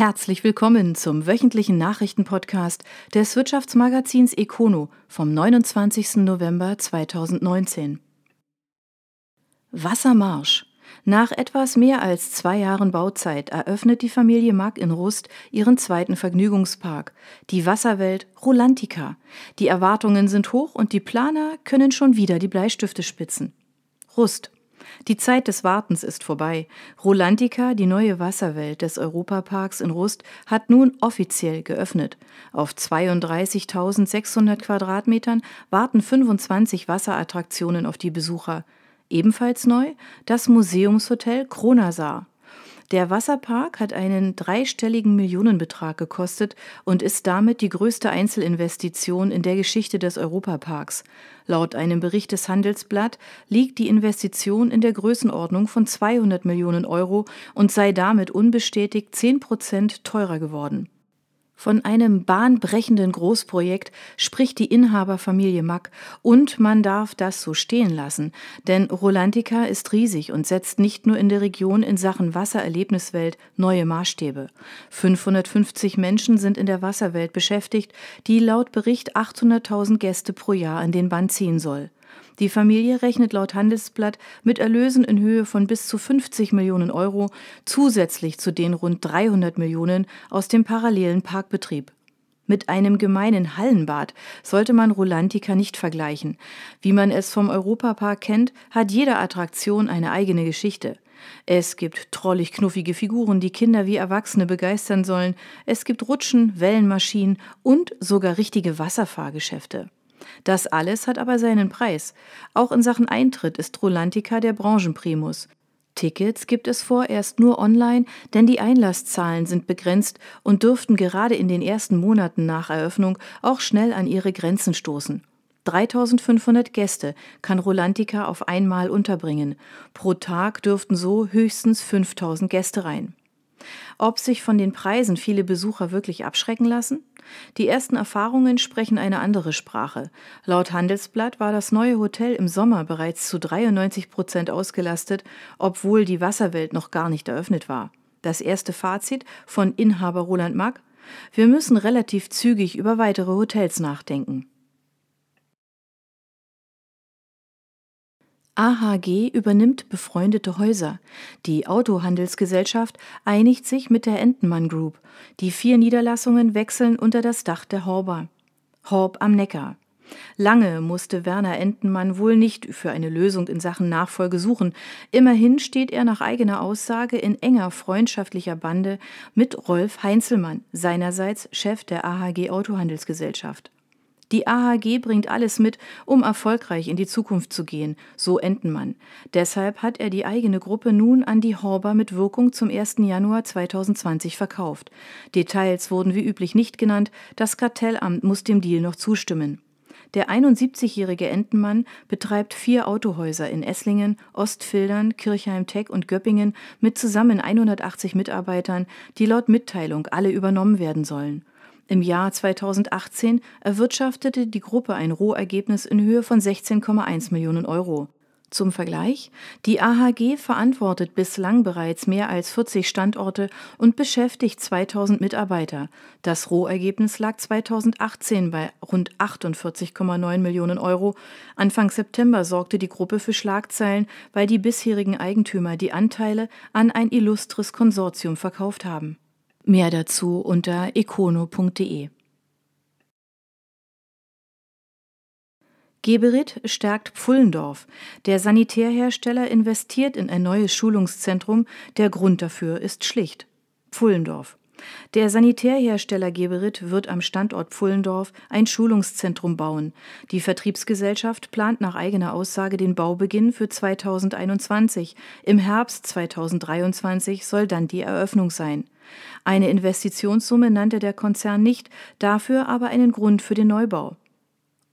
Herzlich willkommen zum wöchentlichen Nachrichtenpodcast des Wirtschaftsmagazins Econo vom 29. November 2019. Wassermarsch. Nach etwas mehr als zwei Jahren Bauzeit eröffnet die Familie Mack in Rust ihren zweiten Vergnügungspark, die Wasserwelt Rolantica. Die Erwartungen sind hoch und die Planer können schon wieder die Bleistifte spitzen. Rust. Die Zeit des Wartens ist vorbei. Rolantica, die neue Wasserwelt des Europaparks in Rust, hat nun offiziell geöffnet. Auf 32.600 Quadratmetern warten 25 Wasserattraktionen auf die Besucher. Ebenfalls neu das Museumshotel Kronasar. Der Wasserpark hat einen dreistelligen Millionenbetrag gekostet und ist damit die größte Einzelinvestition in der Geschichte des Europaparks. Laut einem Bericht des Handelsblatt liegt die Investition in der Größenordnung von 200 Millionen Euro und sei damit unbestätigt 10 Prozent teurer geworden. Von einem bahnbrechenden Großprojekt spricht die Inhaberfamilie Mack und man darf das so stehen lassen, denn Rolantica ist riesig und setzt nicht nur in der Region in Sachen Wassererlebniswelt neue Maßstäbe. 550 Menschen sind in der Wasserwelt beschäftigt, die laut Bericht 800.000 Gäste pro Jahr an den Band ziehen soll. Die Familie rechnet laut Handelsblatt mit Erlösen in Höhe von bis zu 50 Millionen Euro zusätzlich zu den rund 300 Millionen aus dem parallelen Parkbetrieb. Mit einem gemeinen Hallenbad sollte man Rolantica nicht vergleichen. Wie man es vom Europapark kennt, hat jede Attraktion eine eigene Geschichte. Es gibt trollig knuffige Figuren, die Kinder wie Erwachsene begeistern sollen. Es gibt Rutschen, Wellenmaschinen und sogar richtige Wasserfahrgeschäfte. Das alles hat aber seinen Preis. Auch in Sachen Eintritt ist Rolantica der Branchenprimus. Tickets gibt es vorerst nur online, denn die Einlasszahlen sind begrenzt und dürften gerade in den ersten Monaten nach Eröffnung auch schnell an ihre Grenzen stoßen. 3500 Gäste kann Rolantica auf einmal unterbringen. Pro Tag dürften so höchstens 5000 Gäste rein. Ob sich von den Preisen viele Besucher wirklich abschrecken lassen? Die ersten Erfahrungen sprechen eine andere Sprache. Laut Handelsblatt war das neue Hotel im Sommer bereits zu 93 Prozent ausgelastet, obwohl die Wasserwelt noch gar nicht eröffnet war. Das erste Fazit von Inhaber Roland Mack? Wir müssen relativ zügig über weitere Hotels nachdenken. AHG übernimmt befreundete Häuser. Die Autohandelsgesellschaft einigt sich mit der Entenmann Group. Die vier Niederlassungen wechseln unter das Dach der Horber. Horb am Neckar. Lange musste Werner Entenmann wohl nicht für eine Lösung in Sachen Nachfolge suchen. Immerhin steht er nach eigener Aussage in enger freundschaftlicher Bande mit Rolf Heinzelmann, seinerseits Chef der AHG Autohandelsgesellschaft. Die AHG bringt alles mit, um erfolgreich in die Zukunft zu gehen, so Entenmann. Deshalb hat er die eigene Gruppe nun an die Horber mit Wirkung zum 1. Januar 2020 verkauft. Details wurden wie üblich nicht genannt, das Kartellamt muss dem Deal noch zustimmen. Der 71-jährige Entenmann betreibt vier Autohäuser in Esslingen, Ostfildern, Kirchheim-Teck und Göppingen mit zusammen 180 Mitarbeitern, die laut Mitteilung alle übernommen werden sollen. Im Jahr 2018 erwirtschaftete die Gruppe ein Rohergebnis in Höhe von 16,1 Millionen Euro. Zum Vergleich, die AHG verantwortet bislang bereits mehr als 40 Standorte und beschäftigt 2000 Mitarbeiter. Das Rohergebnis lag 2018 bei rund 48,9 Millionen Euro. Anfang September sorgte die Gruppe für Schlagzeilen, weil die bisherigen Eigentümer die Anteile an ein illustres Konsortium verkauft haben. Mehr dazu unter econo.de. Geberit stärkt Pfullendorf. Der Sanitärhersteller investiert in ein neues Schulungszentrum. Der Grund dafür ist schlicht. Pfullendorf. Der Sanitärhersteller Geberit wird am Standort Pfullendorf ein Schulungszentrum bauen. Die Vertriebsgesellschaft plant nach eigener Aussage den Baubeginn für 2021. Im Herbst 2023 soll dann die Eröffnung sein. Eine Investitionssumme nannte der Konzern nicht, dafür aber einen Grund für den Neubau.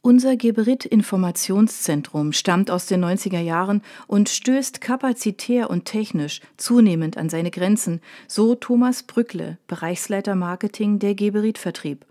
Unser Geberit-Informationszentrum stammt aus den 90er Jahren und stößt kapazitär und technisch zunehmend an seine Grenzen, so Thomas Brückle, Bereichsleiter Marketing der Geberit-Vertrieb.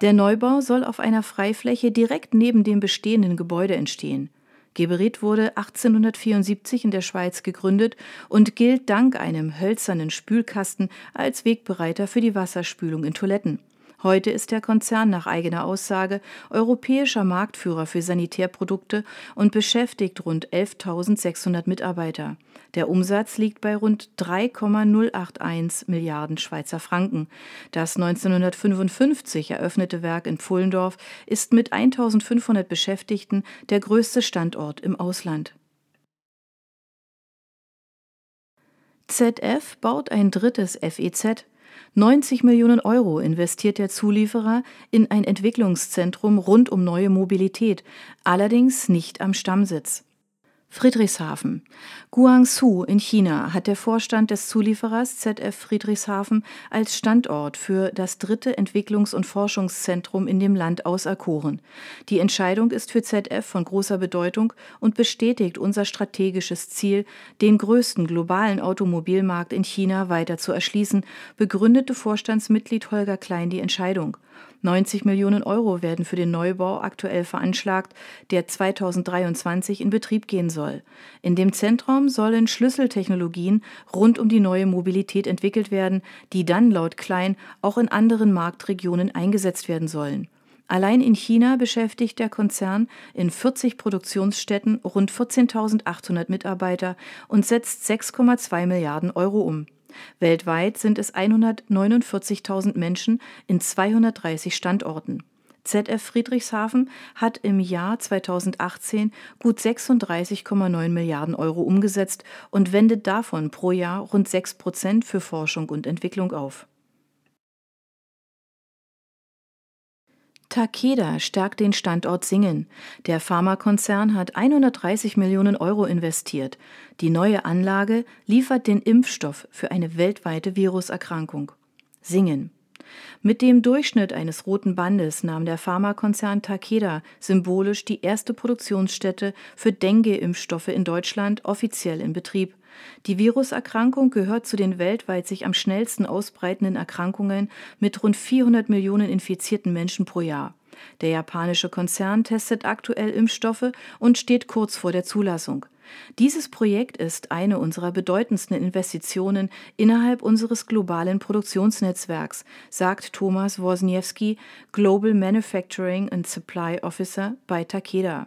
Der Neubau soll auf einer Freifläche direkt neben dem bestehenden Gebäude entstehen. Geberit wurde 1874 in der Schweiz gegründet und gilt dank einem hölzernen Spülkasten als Wegbereiter für die Wasserspülung in Toiletten. Heute ist der Konzern nach eigener Aussage europäischer Marktführer für Sanitärprodukte und beschäftigt rund 11.600 Mitarbeiter. Der Umsatz liegt bei rund 3,081 Milliarden Schweizer Franken. Das 1955 eröffnete Werk in Pfullendorf ist mit 1.500 Beschäftigten der größte Standort im Ausland. ZF baut ein drittes FEZ. 90 Millionen Euro investiert der Zulieferer in ein Entwicklungszentrum rund um neue Mobilität, allerdings nicht am Stammsitz. Friedrichshafen. Guangzhou in China hat der Vorstand des Zulieferers ZF Friedrichshafen als Standort für das dritte Entwicklungs- und Forschungszentrum in dem Land auserkoren. Die Entscheidung ist für ZF von großer Bedeutung und bestätigt unser strategisches Ziel, den größten globalen Automobilmarkt in China weiter zu erschließen, begründete Vorstandsmitglied Holger Klein die Entscheidung. 90 Millionen Euro werden für den Neubau aktuell veranschlagt, der 2023 in Betrieb gehen soll. In dem Zentrum sollen Schlüsseltechnologien rund um die neue Mobilität entwickelt werden, die dann laut Klein auch in anderen Marktregionen eingesetzt werden sollen. Allein in China beschäftigt der Konzern in 40 Produktionsstätten rund 14.800 Mitarbeiter und setzt 6,2 Milliarden Euro um. Weltweit sind es 149.000 Menschen in 230 Standorten. ZF Friedrichshafen hat im Jahr 2018 gut 36,9 Milliarden Euro umgesetzt und wendet davon pro Jahr rund 6 Prozent für Forschung und Entwicklung auf. Takeda stärkt den Standort Singen. Der Pharmakonzern hat 130 Millionen Euro investiert. Die neue Anlage liefert den Impfstoff für eine weltweite Viruserkrankung. Singen. Mit dem Durchschnitt eines roten Bandes nahm der Pharmakonzern Takeda symbolisch die erste Produktionsstätte für Dengue-Impfstoffe in Deutschland offiziell in Betrieb. Die Viruserkrankung gehört zu den weltweit sich am schnellsten ausbreitenden Erkrankungen mit rund 400 Millionen infizierten Menschen pro Jahr. Der japanische Konzern testet aktuell Impfstoffe und steht kurz vor der Zulassung. Dieses Projekt ist eine unserer bedeutendsten Investitionen innerhalb unseres globalen Produktionsnetzwerks, sagt Thomas Wozniewski, Global Manufacturing and Supply Officer bei Takeda.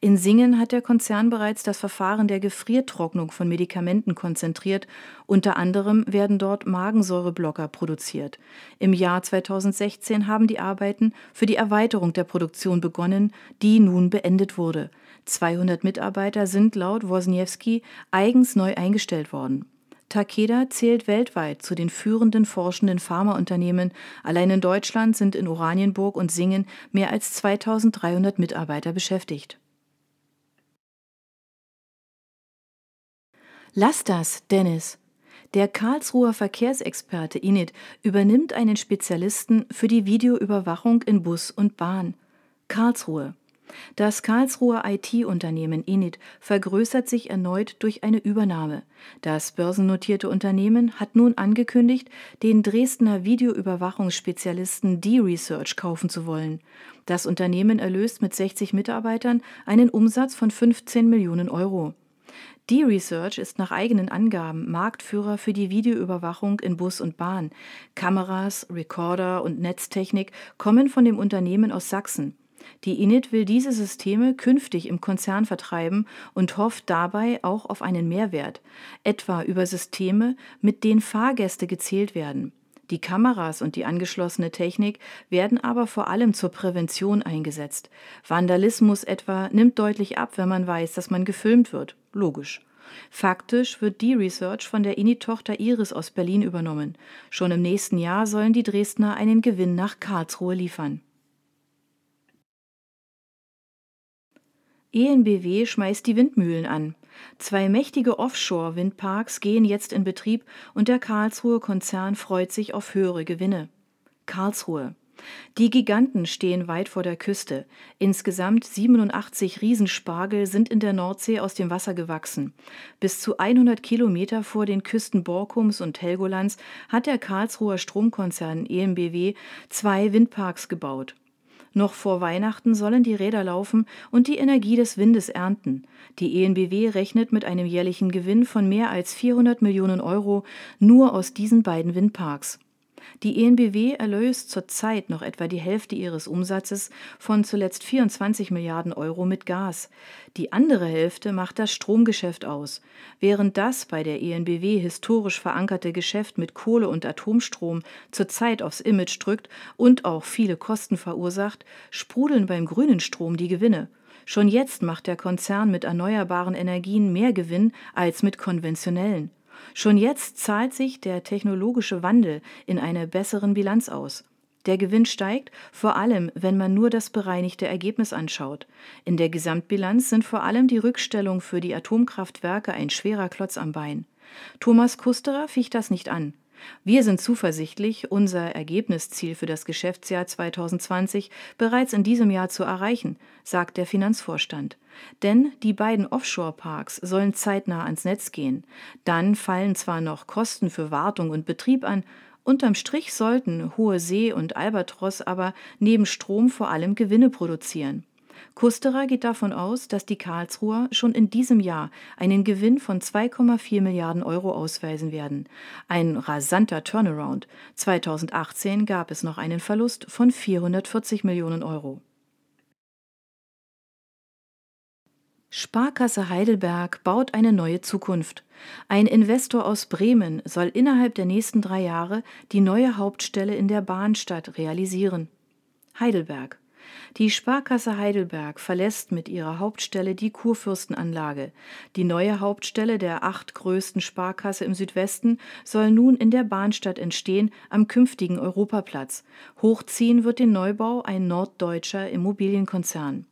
In Singen hat der Konzern bereits das Verfahren der Gefriertrocknung von Medikamenten konzentriert. Unter anderem werden dort Magensäureblocker produziert. Im Jahr 2016 haben die Arbeiten für die Erweiterung der Produktion begonnen, die nun beendet wurde. 200 Mitarbeiter sind laut Wozniewski eigens neu eingestellt worden. Takeda zählt weltweit zu den führenden forschenden Pharmaunternehmen. Allein in Deutschland sind in Oranienburg und Singen mehr als 2300 Mitarbeiter beschäftigt. Lass das, Dennis. Der Karlsruher Verkehrsexperte Init übernimmt einen Spezialisten für die Videoüberwachung in Bus und Bahn. Karlsruhe. Das Karlsruher IT-Unternehmen Init vergrößert sich erneut durch eine Übernahme. Das börsennotierte Unternehmen hat nun angekündigt, den Dresdner Videoüberwachungsspezialisten D-Research kaufen zu wollen. Das Unternehmen erlöst mit 60 Mitarbeitern einen Umsatz von 15 Millionen Euro. D-Research ist nach eigenen Angaben Marktführer für die Videoüberwachung in Bus und Bahn. Kameras, Recorder und Netztechnik kommen von dem Unternehmen aus Sachsen. Die Init will diese Systeme künftig im Konzern vertreiben und hofft dabei auch auf einen Mehrwert, etwa über Systeme, mit denen Fahrgäste gezählt werden. Die Kameras und die angeschlossene Technik werden aber vor allem zur Prävention eingesetzt. Vandalismus etwa nimmt deutlich ab, wenn man weiß, dass man gefilmt wird. Logisch. Faktisch wird die Research von der INI-Tochter Iris aus Berlin übernommen. Schon im nächsten Jahr sollen die Dresdner einen Gewinn nach Karlsruhe liefern. ENBW schmeißt die Windmühlen an. Zwei mächtige Offshore-Windparks gehen jetzt in Betrieb und der Karlsruhe Konzern freut sich auf höhere Gewinne. Karlsruhe. Die Giganten stehen weit vor der Küste. Insgesamt 87 Riesenspargel sind in der Nordsee aus dem Wasser gewachsen. Bis zu 100 Kilometer vor den Küsten Borkums und Helgolands hat der Karlsruher Stromkonzern EMBW zwei Windparks gebaut. Noch vor Weihnachten sollen die Räder laufen und die Energie des Windes ernten. Die ENBW rechnet mit einem jährlichen Gewinn von mehr als 400 Millionen Euro nur aus diesen beiden Windparks. Die EnBW erlöst zurzeit noch etwa die Hälfte ihres Umsatzes von zuletzt 24 Milliarden Euro mit Gas. Die andere Hälfte macht das Stromgeschäft aus. Während das bei der EnBW historisch verankerte Geschäft mit Kohle und Atomstrom zurzeit aufs Image drückt und auch viele Kosten verursacht, sprudeln beim grünen Strom die Gewinne. Schon jetzt macht der Konzern mit erneuerbaren Energien mehr Gewinn als mit konventionellen. Schon jetzt zahlt sich der technologische Wandel in einer besseren Bilanz aus. Der Gewinn steigt, vor allem wenn man nur das bereinigte Ergebnis anschaut. In der Gesamtbilanz sind vor allem die Rückstellungen für die Atomkraftwerke ein schwerer Klotz am Bein. Thomas Kusterer ficht das nicht an. Wir sind zuversichtlich, unser Ergebnisziel für das Geschäftsjahr 2020 bereits in diesem Jahr zu erreichen, sagt der Finanzvorstand. Denn die beiden Offshore-Parks sollen zeitnah ans Netz gehen. Dann fallen zwar noch Kosten für Wartung und Betrieb an, unterm Strich sollten Hohe See und Albatros aber neben Strom vor allem Gewinne produzieren. Kusterer geht davon aus, dass die Karlsruher schon in diesem Jahr einen Gewinn von 2,4 Milliarden Euro ausweisen werden. Ein rasanter Turnaround. 2018 gab es noch einen Verlust von 440 Millionen Euro. Sparkasse Heidelberg baut eine neue Zukunft. Ein Investor aus Bremen soll innerhalb der nächsten drei Jahre die neue Hauptstelle in der Bahnstadt realisieren. Heidelberg. Die Sparkasse Heidelberg verlässt mit ihrer Hauptstelle die Kurfürstenanlage. Die neue Hauptstelle der acht größten Sparkasse im Südwesten soll nun in der Bahnstadt entstehen, am künftigen Europaplatz. Hochziehen wird den Neubau ein norddeutscher Immobilienkonzern.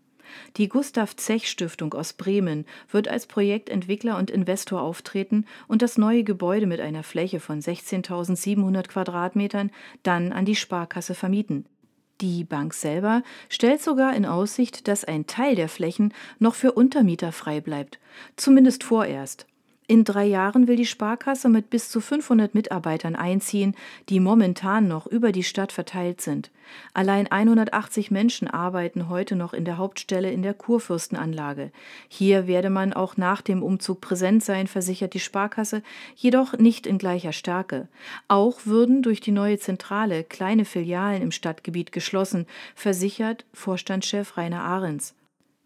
Die Gustav Zech Stiftung aus Bremen wird als Projektentwickler und Investor auftreten und das neue Gebäude mit einer Fläche von 16.700 Quadratmetern dann an die Sparkasse vermieten. Die Bank selber stellt sogar in Aussicht, dass ein Teil der Flächen noch für Untermieter frei bleibt, zumindest vorerst. In drei Jahren will die Sparkasse mit bis zu 500 Mitarbeitern einziehen, die momentan noch über die Stadt verteilt sind. Allein 180 Menschen arbeiten heute noch in der Hauptstelle in der Kurfürstenanlage. Hier werde man auch nach dem Umzug präsent sein, versichert die Sparkasse, jedoch nicht in gleicher Stärke. Auch würden durch die neue Zentrale kleine Filialen im Stadtgebiet geschlossen, versichert Vorstandschef Rainer Ahrens.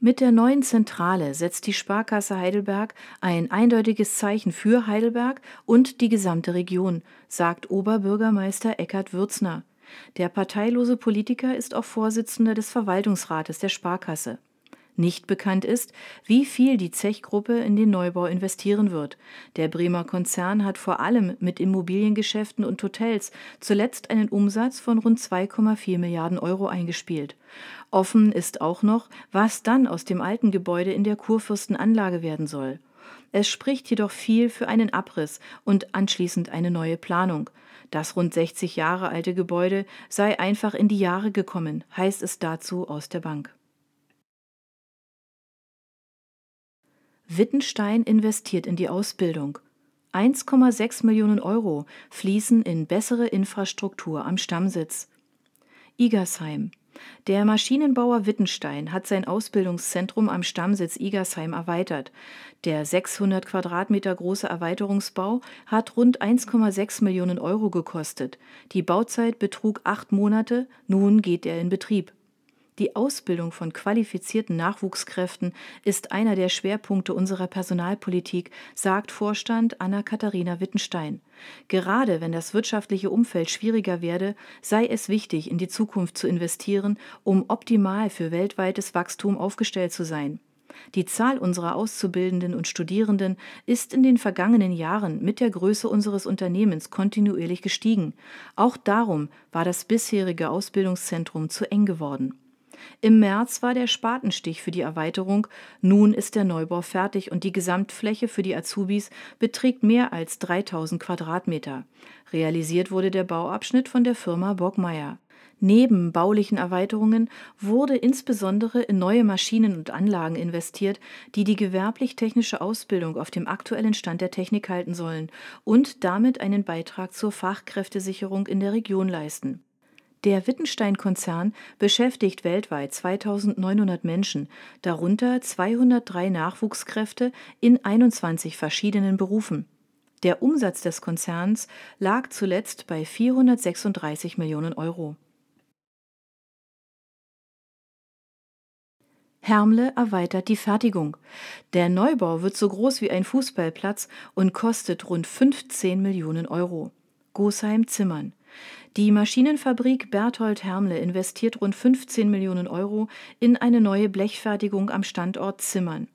Mit der neuen Zentrale setzt die Sparkasse Heidelberg ein eindeutiges Zeichen für Heidelberg und die gesamte Region, sagt Oberbürgermeister Eckhard Würzner. Der parteilose Politiker ist auch Vorsitzender des Verwaltungsrates der Sparkasse. Nicht bekannt ist, wie viel die Zech-Gruppe in den Neubau investieren wird. Der Bremer Konzern hat vor allem mit Immobiliengeschäften und Hotels zuletzt einen Umsatz von rund 2,4 Milliarden Euro eingespielt. Offen ist auch noch, was dann aus dem alten Gebäude in der Kurfürstenanlage werden soll. Es spricht jedoch viel für einen Abriss und anschließend eine neue Planung. Das rund 60 Jahre alte Gebäude sei einfach in die Jahre gekommen, heißt es dazu aus der Bank. Wittenstein investiert in die Ausbildung. 1,6 Millionen Euro fließen in bessere Infrastruktur am Stammsitz. Igersheim. Der Maschinenbauer Wittenstein hat sein Ausbildungszentrum am Stammsitz Igersheim erweitert. Der 600 Quadratmeter große Erweiterungsbau hat rund 1,6 Millionen Euro gekostet. Die Bauzeit betrug acht Monate, nun geht er in Betrieb. Die Ausbildung von qualifizierten Nachwuchskräften ist einer der Schwerpunkte unserer Personalpolitik, sagt Vorstand Anna-Katharina Wittenstein. Gerade wenn das wirtschaftliche Umfeld schwieriger werde, sei es wichtig, in die Zukunft zu investieren, um optimal für weltweites Wachstum aufgestellt zu sein. Die Zahl unserer Auszubildenden und Studierenden ist in den vergangenen Jahren mit der Größe unseres Unternehmens kontinuierlich gestiegen. Auch darum war das bisherige Ausbildungszentrum zu eng geworden. Im März war der Spatenstich für die Erweiterung, nun ist der Neubau fertig und die Gesamtfläche für die Azubis beträgt mehr als 3000 Quadratmeter. Realisiert wurde der Bauabschnitt von der Firma Bockmeier. Neben baulichen Erweiterungen wurde insbesondere in neue Maschinen und Anlagen investiert, die die gewerblich-technische Ausbildung auf dem aktuellen Stand der Technik halten sollen und damit einen Beitrag zur Fachkräftesicherung in der Region leisten. Der Wittenstein-Konzern beschäftigt weltweit 2900 Menschen, darunter 203 Nachwuchskräfte in 21 verschiedenen Berufen. Der Umsatz des Konzerns lag zuletzt bei 436 Millionen Euro. Hermle erweitert die Fertigung. Der Neubau wird so groß wie ein Fußballplatz und kostet rund 15 Millionen Euro. Gosheim-Zimmern. Die Maschinenfabrik Berthold Hermle investiert rund 15 Millionen Euro in eine neue Blechfertigung am Standort Zimmern.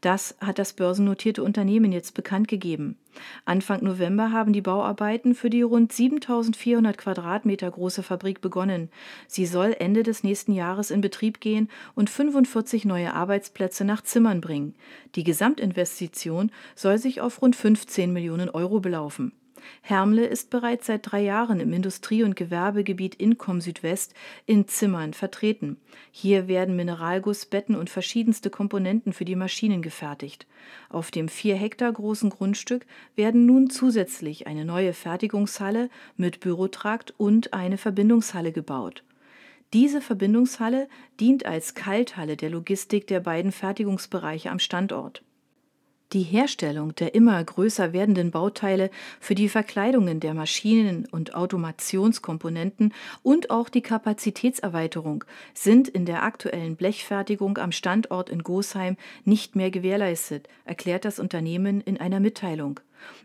Das hat das börsennotierte Unternehmen jetzt bekannt gegeben. Anfang November haben die Bauarbeiten für die rund 7400 Quadratmeter große Fabrik begonnen. Sie soll Ende des nächsten Jahres in Betrieb gehen und 45 neue Arbeitsplätze nach Zimmern bringen. Die Gesamtinvestition soll sich auf rund 15 Millionen Euro belaufen. Hermle ist bereits seit drei Jahren im Industrie- und Gewerbegebiet Incom Südwest in Zimmern vertreten. Hier werden Mineralguss, Betten und verschiedenste Komponenten für die Maschinen gefertigt. Auf dem vier Hektar großen Grundstück werden nun zusätzlich eine neue Fertigungshalle mit Bürotrakt und eine Verbindungshalle gebaut. Diese Verbindungshalle dient als Kalthalle der Logistik der beiden Fertigungsbereiche am Standort. Die Herstellung der immer größer werdenden Bauteile für die Verkleidungen der Maschinen und Automationskomponenten und auch die Kapazitätserweiterung sind in der aktuellen Blechfertigung am Standort in Gosheim nicht mehr gewährleistet, erklärt das Unternehmen in einer Mitteilung.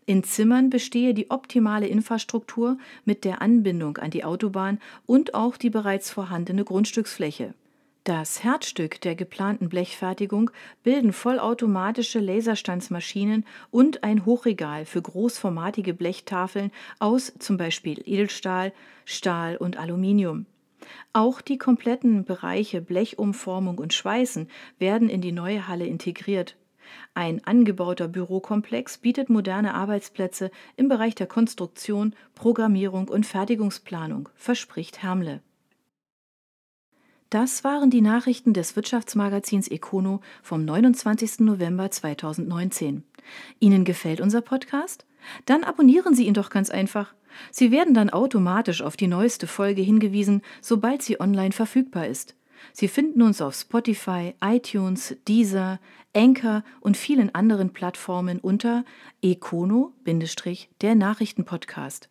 In Zimmern bestehe die optimale Infrastruktur mit der Anbindung an die Autobahn und auch die bereits vorhandene Grundstücksfläche. Das Herzstück der geplanten Blechfertigung bilden vollautomatische Laserstandsmaschinen und ein Hochregal für großformatige Blechtafeln aus zum Beispiel Edelstahl, Stahl und Aluminium. Auch die kompletten Bereiche Blechumformung und Schweißen werden in die neue Halle integriert. Ein angebauter Bürokomplex bietet moderne Arbeitsplätze im Bereich der Konstruktion, Programmierung und Fertigungsplanung, verspricht Hermle. Das waren die Nachrichten des Wirtschaftsmagazins Econo vom 29. November 2019. Ihnen gefällt unser Podcast? Dann abonnieren Sie ihn doch ganz einfach. Sie werden dann automatisch auf die neueste Folge hingewiesen, sobald sie online verfügbar ist. Sie finden uns auf Spotify, iTunes, Deezer, Anchor und vielen anderen Plattformen unter Econo-der Nachrichtenpodcast.